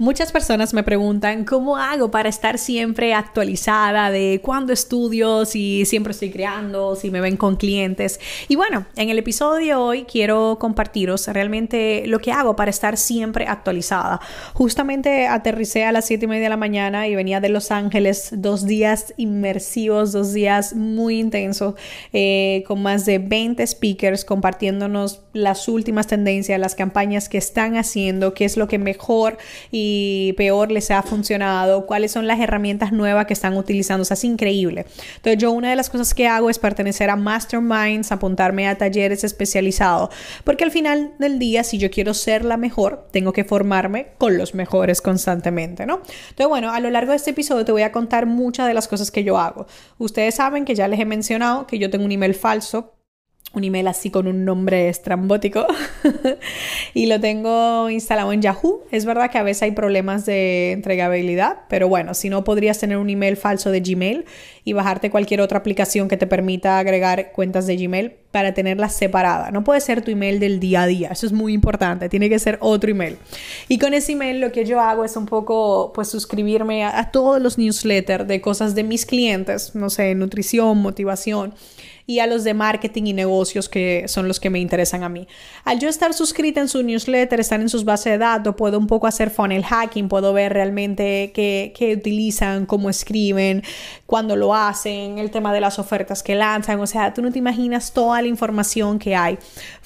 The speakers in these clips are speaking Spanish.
Muchas personas me preguntan cómo hago para estar siempre actualizada de cuándo estudio, si siempre estoy creando, si me ven con clientes. Y bueno, en el episodio de hoy quiero compartiros realmente lo que hago para estar siempre actualizada. Justamente aterricé a las 7 y media de la mañana y venía de Los Ángeles, dos días inmersivos, dos días muy intensos, eh, con más de 20 speakers compartiéndonos las últimas tendencias, las campañas que están haciendo, qué es lo que mejor y peor les ha funcionado, cuáles son las herramientas nuevas que están utilizando. O sea, es increíble. Entonces, yo una de las cosas que hago es pertenecer a masterminds, apuntarme a talleres especializados, porque al final del día, si yo quiero ser la mejor, tengo que formarme con los mejores constantemente, ¿no? Entonces, bueno, a lo largo de este episodio te voy a contar muchas de las cosas que yo hago. Ustedes saben que ya les he mencionado que yo tengo un email falso un email así con un nombre estrambótico y lo tengo instalado en Yahoo. Es verdad que a veces hay problemas de entregabilidad, pero bueno, si no podrías tener un email falso de Gmail y bajarte cualquier otra aplicación que te permita agregar cuentas de Gmail para tenerlas separadas. No puede ser tu email del día a día, eso es muy importante, tiene que ser otro email. Y con ese email lo que yo hago es un poco pues suscribirme a, a todos los newsletters de cosas de mis clientes, no sé, nutrición, motivación y a los de marketing y negocios que son los que me interesan a mí. Al yo estar suscrita en su newsletter, estar en sus bases de datos, puedo un poco hacer funnel hacking, puedo ver realmente qué, qué utilizan, cómo escriben, cuándo lo hacen, el tema de las ofertas que lanzan, o sea, tú no te imaginas toda la información que hay.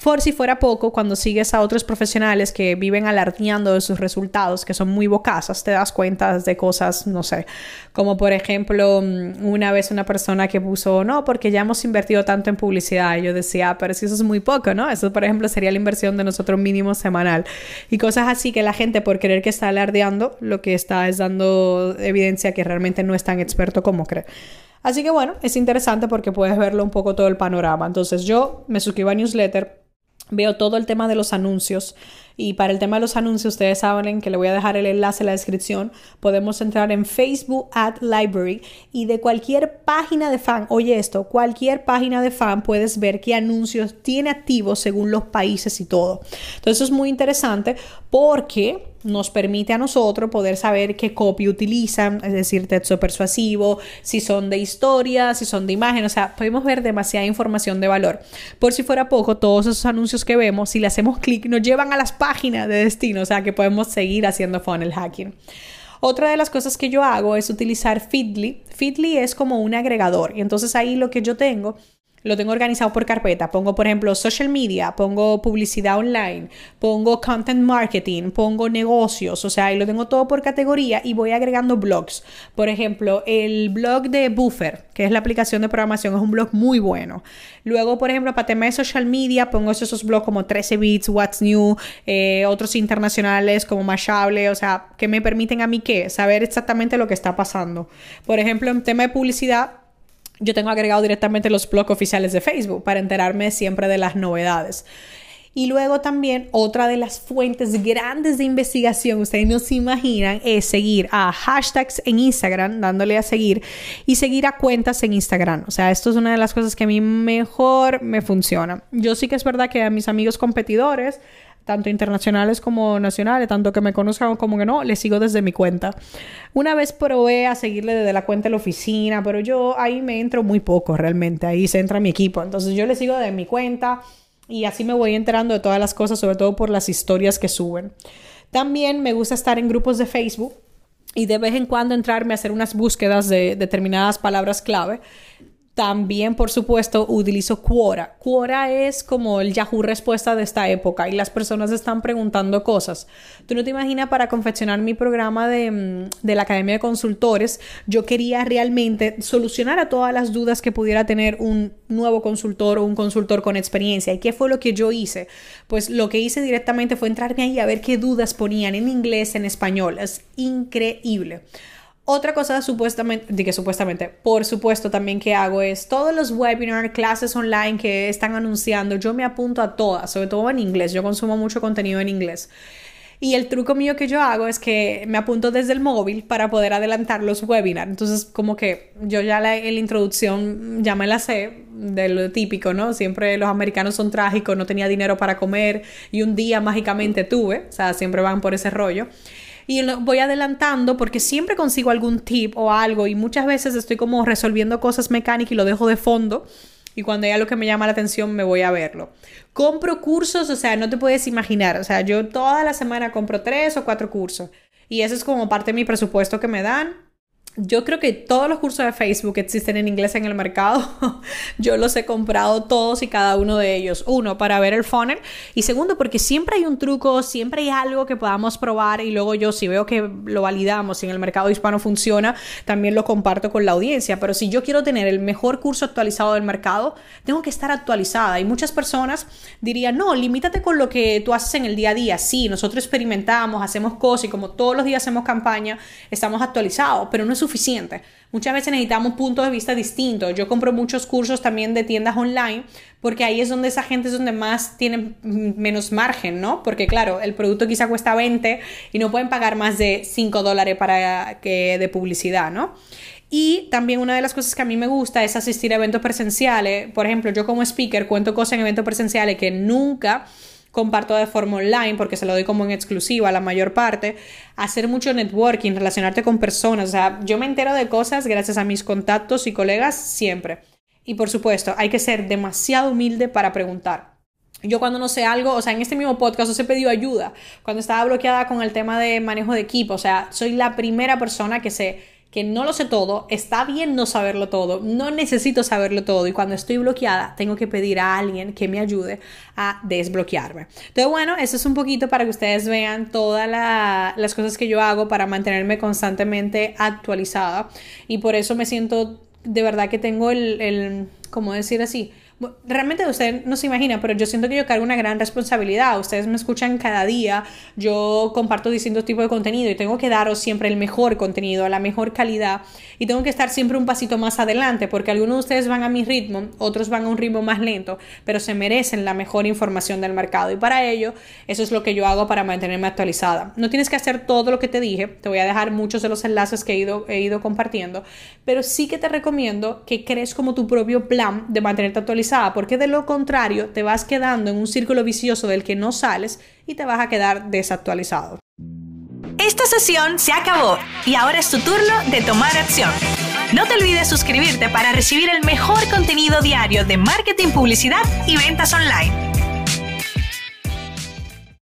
Por si fuera poco, cuando sigues a otros profesionales que viven alardeando de sus resultados, que son muy bocazas, te das cuenta de cosas, no sé, como por ejemplo, mm, una vez una persona que puso, no, porque ya hemos invertido tanto en publicidad. Y yo decía, ah, pero si eso es muy poco, ¿no? Eso, por ejemplo, sería la inversión de nosotros mínimo semanal. Y cosas así que la gente, por querer que está alardeando, lo que está es dando evidencia que realmente no es tan experto como cree. Así que bueno, es interesante porque puedes verlo un poco todo el panorama. Entonces yo me suscribo a newsletter, veo todo el tema de los anuncios y para el tema de los anuncios, ustedes saben que le voy a dejar el enlace en la descripción. Podemos entrar en Facebook Ad Library y de cualquier página de fan, oye esto, cualquier página de fan puedes ver qué anuncios tiene activos según los países y todo. Entonces es muy interesante porque nos permite a nosotros poder saber qué copy utilizan, es decir, texto persuasivo, si son de historia, si son de imagen, o sea, podemos ver demasiada información de valor. Por si fuera poco, todos esos anuncios que vemos, si le hacemos clic, nos llevan a las páginas página de destino, o sea que podemos seguir haciendo funnel hacking. Otra de las cosas que yo hago es utilizar Feedly. Feedly es como un agregador y entonces ahí lo que yo tengo lo tengo organizado por carpeta. Pongo, por ejemplo, social media, pongo publicidad online, pongo content marketing, pongo negocios, o sea, ahí lo tengo todo por categoría y voy agregando blogs. Por ejemplo, el blog de Buffer, que es la aplicación de programación, es un blog muy bueno. Luego, por ejemplo, para temas de social media, pongo esos blogs como 13 bits, What's New, eh, otros internacionales como Mashable, o sea, que me permiten a mí que saber exactamente lo que está pasando. Por ejemplo, en tema de publicidad, yo tengo agregado directamente los blogs oficiales de Facebook para enterarme siempre de las novedades. Y luego también otra de las fuentes grandes de investigación, ustedes no se imaginan, es seguir a hashtags en Instagram, dándole a seguir, y seguir a cuentas en Instagram. O sea, esto es una de las cosas que a mí mejor me funciona. Yo sí que es verdad que a mis amigos competidores tanto internacionales como nacionales, tanto que me conozcan como que no, le sigo desde mi cuenta. Una vez probé a seguirle desde la cuenta de la oficina, pero yo ahí me entro muy poco realmente, ahí se entra mi equipo, entonces yo le sigo desde mi cuenta y así me voy enterando de todas las cosas, sobre todo por las historias que suben. También me gusta estar en grupos de Facebook y de vez en cuando entrarme a hacer unas búsquedas de determinadas palabras clave también, por supuesto, utilizo Quora. Quora es como el Yahoo respuesta de esta época y las personas están preguntando cosas. Tú no te imaginas para confeccionar mi programa de, mm, de, la Academia de Consultores, yo quería realmente solucionar a todas las dudas que pudiera tener un nuevo consultor o un consultor con experiencia. ¿Y qué fue lo que yo hice? Pues lo que hice directamente fue entrarme ahí a ver qué dudas ponían en inglés, en español. Es increíble. Otra cosa supuestamente, que supuestamente, por supuesto también que hago es todos los webinars, clases online que están anunciando, yo me apunto a todas, sobre todo en inglés, yo consumo mucho contenido en inglés. Y el truco mío que yo hago es que me apunto desde el móvil para poder adelantar los webinars. Entonces, como que yo ya la, en la introducción ya me la sé de lo típico, ¿no? Siempre los americanos son trágicos, no tenía dinero para comer y un día mágicamente tuve, o sea, siempre van por ese rollo y voy adelantando porque siempre consigo algún tip o algo y muchas veces estoy como resolviendo cosas mecánicas y lo dejo de fondo y cuando hay algo que me llama la atención me voy a verlo. Compro cursos, o sea, no te puedes imaginar, o sea, yo toda la semana compro tres o cuatro cursos y eso es como parte de mi presupuesto que me dan yo creo que todos los cursos de Facebook que existen en inglés en el mercado, yo los he comprado todos y cada uno de ellos. Uno, para ver el funnel. Y segundo, porque siempre hay un truco, siempre hay algo que podamos probar. Y luego yo, si veo que lo validamos y en el mercado hispano funciona, también lo comparto con la audiencia. Pero si yo quiero tener el mejor curso actualizado del mercado, tengo que estar actualizada. Y muchas personas dirían, no, limítate con lo que tú haces en el día a día. Sí, nosotros experimentamos, hacemos cosas y como todos los días hacemos campaña, estamos actualizados. Pero no es suficiente. Muchas veces necesitamos puntos de vista distintos. Yo compro muchos cursos también de tiendas online porque ahí es donde esa gente es donde más tienen menos margen, ¿no? Porque claro, el producto quizá cuesta 20 y no pueden pagar más de 5 dólares para que de publicidad, ¿no? Y también una de las cosas que a mí me gusta es asistir a eventos presenciales. Por ejemplo, yo como speaker cuento cosas en eventos presenciales que nunca comparto de forma online porque se lo doy como en exclusiva la mayor parte, hacer mucho networking, relacionarte con personas, o sea, yo me entero de cosas gracias a mis contactos y colegas siempre. Y por supuesto, hay que ser demasiado humilde para preguntar. Yo cuando no sé algo, o sea, en este mismo podcast os he pedido ayuda. Cuando estaba bloqueada con el tema de manejo de equipo, o sea, soy la primera persona que se que no lo sé todo, está bien no saberlo todo, no necesito saberlo todo y cuando estoy bloqueada tengo que pedir a alguien que me ayude a desbloquearme. Entonces, bueno, eso es un poquito para que ustedes vean todas las cosas que yo hago para mantenerme constantemente actualizada y por eso me siento de verdad que tengo el, el ¿cómo decir así? Realmente usted no se imagina, pero yo siento que yo cargo una gran responsabilidad. Ustedes me escuchan cada día, yo comparto distintos tipos de contenido y tengo que daros siempre el mejor contenido, la mejor calidad y tengo que estar siempre un pasito más adelante porque algunos de ustedes van a mi ritmo, otros van a un ritmo más lento, pero se merecen la mejor información del mercado y para ello eso es lo que yo hago para mantenerme actualizada. No tienes que hacer todo lo que te dije, te voy a dejar muchos de los enlaces que he ido, he ido compartiendo, pero sí que te recomiendo que crees como tu propio plan de mantenerte porque de lo contrario te vas quedando en un círculo vicioso del que no sales y te vas a quedar desactualizado. Esta sesión se acabó y ahora es tu turno de tomar acción. No te olvides suscribirte para recibir el mejor contenido diario de marketing, publicidad y ventas online.